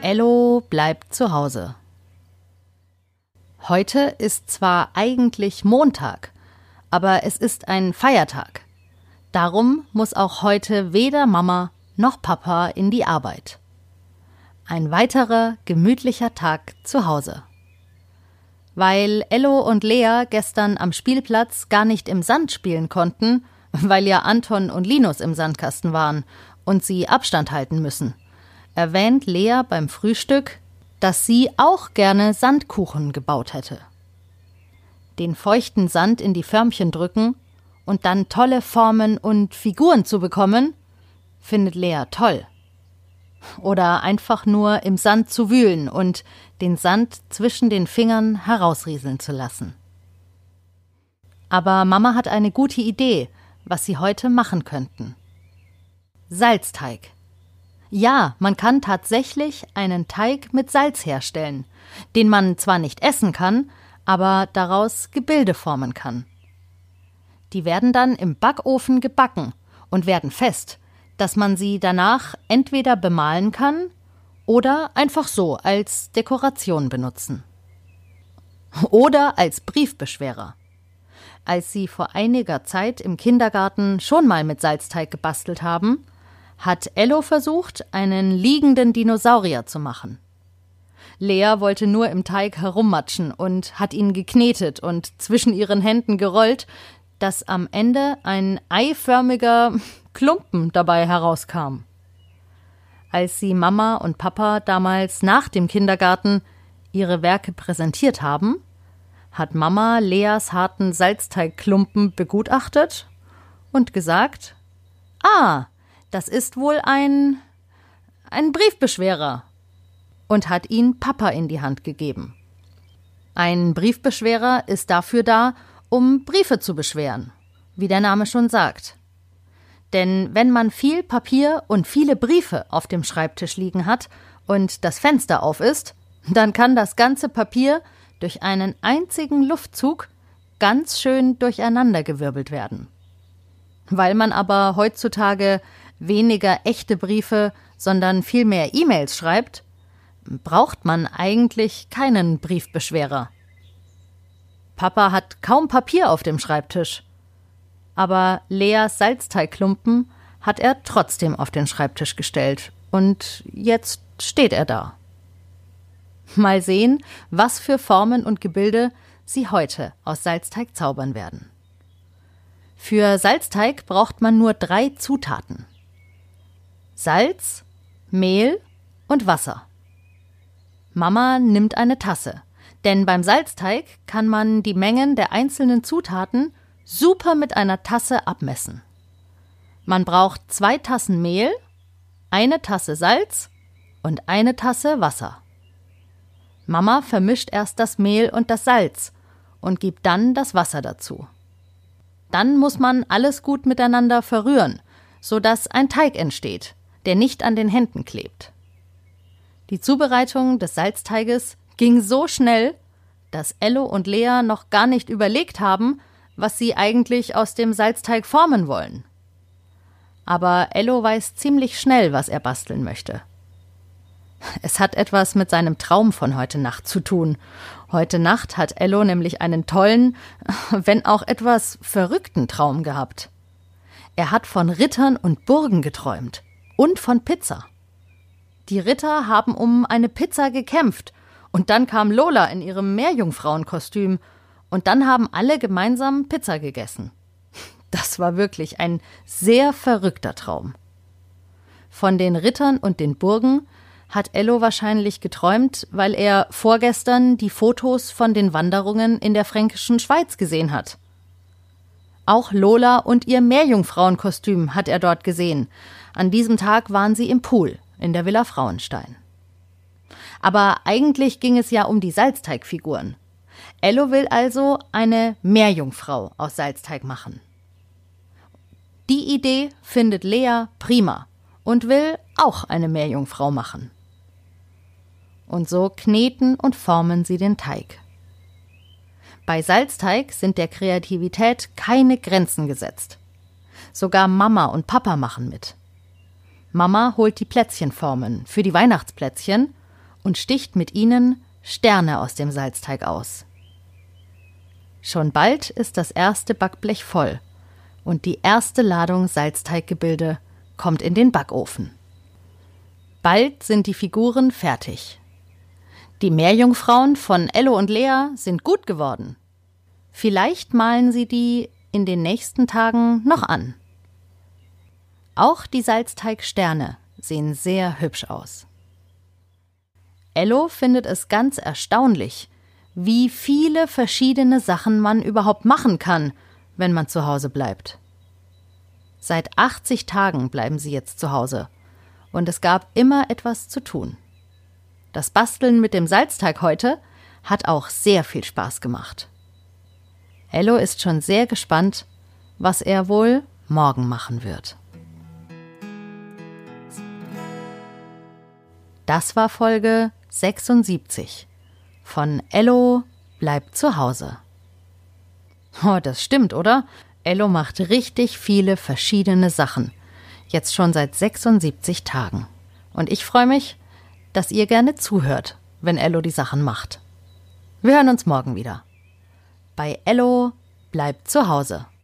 Ello bleibt zu Hause. Heute ist zwar eigentlich Montag, aber es ist ein Feiertag. Darum muss auch heute weder Mama noch Papa in die Arbeit. Ein weiterer gemütlicher Tag zu Hause. Weil Ello und Lea gestern am Spielplatz gar nicht im Sand spielen konnten, weil ja Anton und Linus im Sandkasten waren und sie Abstand halten müssen, erwähnt Lea beim Frühstück, dass sie auch gerne Sandkuchen gebaut hätte. Den feuchten Sand in die Förmchen drücken und dann tolle Formen und Figuren zu bekommen, findet Lea toll. Oder einfach nur im Sand zu wühlen und den Sand zwischen den Fingern herausrieseln zu lassen. Aber Mama hat eine gute Idee, was sie heute machen könnten. Salzteig. Ja, man kann tatsächlich einen Teig mit Salz herstellen, den man zwar nicht essen kann, aber daraus Gebilde formen kann. Die werden dann im Backofen gebacken und werden fest, dass man sie danach entweder bemalen kann oder einfach so als Dekoration benutzen. Oder als Briefbeschwerer. Als sie vor einiger Zeit im Kindergarten schon mal mit Salzteig gebastelt haben, hat Ello versucht, einen liegenden Dinosaurier zu machen. Lea wollte nur im Teig herummatschen und hat ihn geknetet und zwischen ihren Händen gerollt, dass am Ende ein eiförmiger Klumpen dabei herauskam. Als sie Mama und Papa damals nach dem Kindergarten ihre Werke präsentiert haben, hat Mama Leas harten Salzteigklumpen begutachtet und gesagt: Ah, das ist wohl ein ein Briefbeschwerer und hat ihn Papa in die Hand gegeben. Ein Briefbeschwerer ist dafür da, um Briefe zu beschweren, wie der Name schon sagt. Denn wenn man viel Papier und viele Briefe auf dem Schreibtisch liegen hat und das Fenster auf ist, dann kann das ganze Papier durch einen einzigen Luftzug ganz schön durcheinandergewirbelt werden. Weil man aber heutzutage weniger echte Briefe, sondern viel mehr E-Mails schreibt, braucht man eigentlich keinen Briefbeschwerer. Papa hat kaum Papier auf dem Schreibtisch. Aber Leas Salzteigklumpen hat er trotzdem auf den Schreibtisch gestellt. Und jetzt steht er da. Mal sehen, was für Formen und Gebilde sie heute aus Salzteig zaubern werden. Für Salzteig braucht man nur drei Zutaten. Salz, Mehl und Wasser. Mama nimmt eine Tasse, denn beim Salzteig kann man die Mengen der einzelnen Zutaten super mit einer Tasse abmessen. Man braucht zwei Tassen Mehl, eine Tasse Salz und eine Tasse Wasser. Mama vermischt erst das Mehl und das Salz und gibt dann das Wasser dazu. Dann muss man alles gut miteinander verrühren, sodass ein Teig entsteht, der nicht an den Händen klebt. Die Zubereitung des Salzteiges ging so schnell, dass Ello und Lea noch gar nicht überlegt haben, was sie eigentlich aus dem Salzteig formen wollen. Aber Ello weiß ziemlich schnell, was er basteln möchte. Es hat etwas mit seinem Traum von heute Nacht zu tun. Heute Nacht hat Ello nämlich einen tollen, wenn auch etwas verrückten Traum gehabt. Er hat von Rittern und Burgen geträumt und von Pizza. Die Ritter haben um eine Pizza gekämpft, und dann kam Lola in ihrem Meerjungfrauenkostüm, und dann haben alle gemeinsam Pizza gegessen. Das war wirklich ein sehr verrückter Traum. Von den Rittern und den Burgen hat Ello wahrscheinlich geträumt, weil er vorgestern die Fotos von den Wanderungen in der fränkischen Schweiz gesehen hat. Auch Lola und ihr Meerjungfrauenkostüm hat er dort gesehen. An diesem Tag waren sie im Pool in der Villa Frauenstein. Aber eigentlich ging es ja um die Salzteigfiguren. Ello will also eine Meerjungfrau aus Salzteig machen. Die Idee findet Lea prima und will auch eine Meerjungfrau machen und so kneten und formen sie den Teig. Bei Salzteig sind der Kreativität keine Grenzen gesetzt. Sogar Mama und Papa machen mit. Mama holt die Plätzchenformen für die Weihnachtsplätzchen und sticht mit ihnen Sterne aus dem Salzteig aus. Schon bald ist das erste Backblech voll und die erste Ladung Salzteiggebilde kommt in den Backofen. Bald sind die Figuren fertig. Die Meerjungfrauen von Ello und Lea sind gut geworden. Vielleicht malen sie die in den nächsten Tagen noch an. Auch die Salzteigsterne sehen sehr hübsch aus. Ello findet es ganz erstaunlich, wie viele verschiedene Sachen man überhaupt machen kann, wenn man zu Hause bleibt. Seit 80 Tagen bleiben sie jetzt zu Hause und es gab immer etwas zu tun. Das Basteln mit dem Salzteig heute hat auch sehr viel Spaß gemacht. Ello ist schon sehr gespannt, was er wohl morgen machen wird. Das war Folge 76 von Ello bleibt zu Hause. Oh, das stimmt, oder? Ello macht richtig viele verschiedene Sachen. Jetzt schon seit 76 Tagen. Und ich freue mich, dass ihr gerne zuhört, wenn Ello die Sachen macht. Wir hören uns morgen wieder. Bei Ello bleibt zu Hause.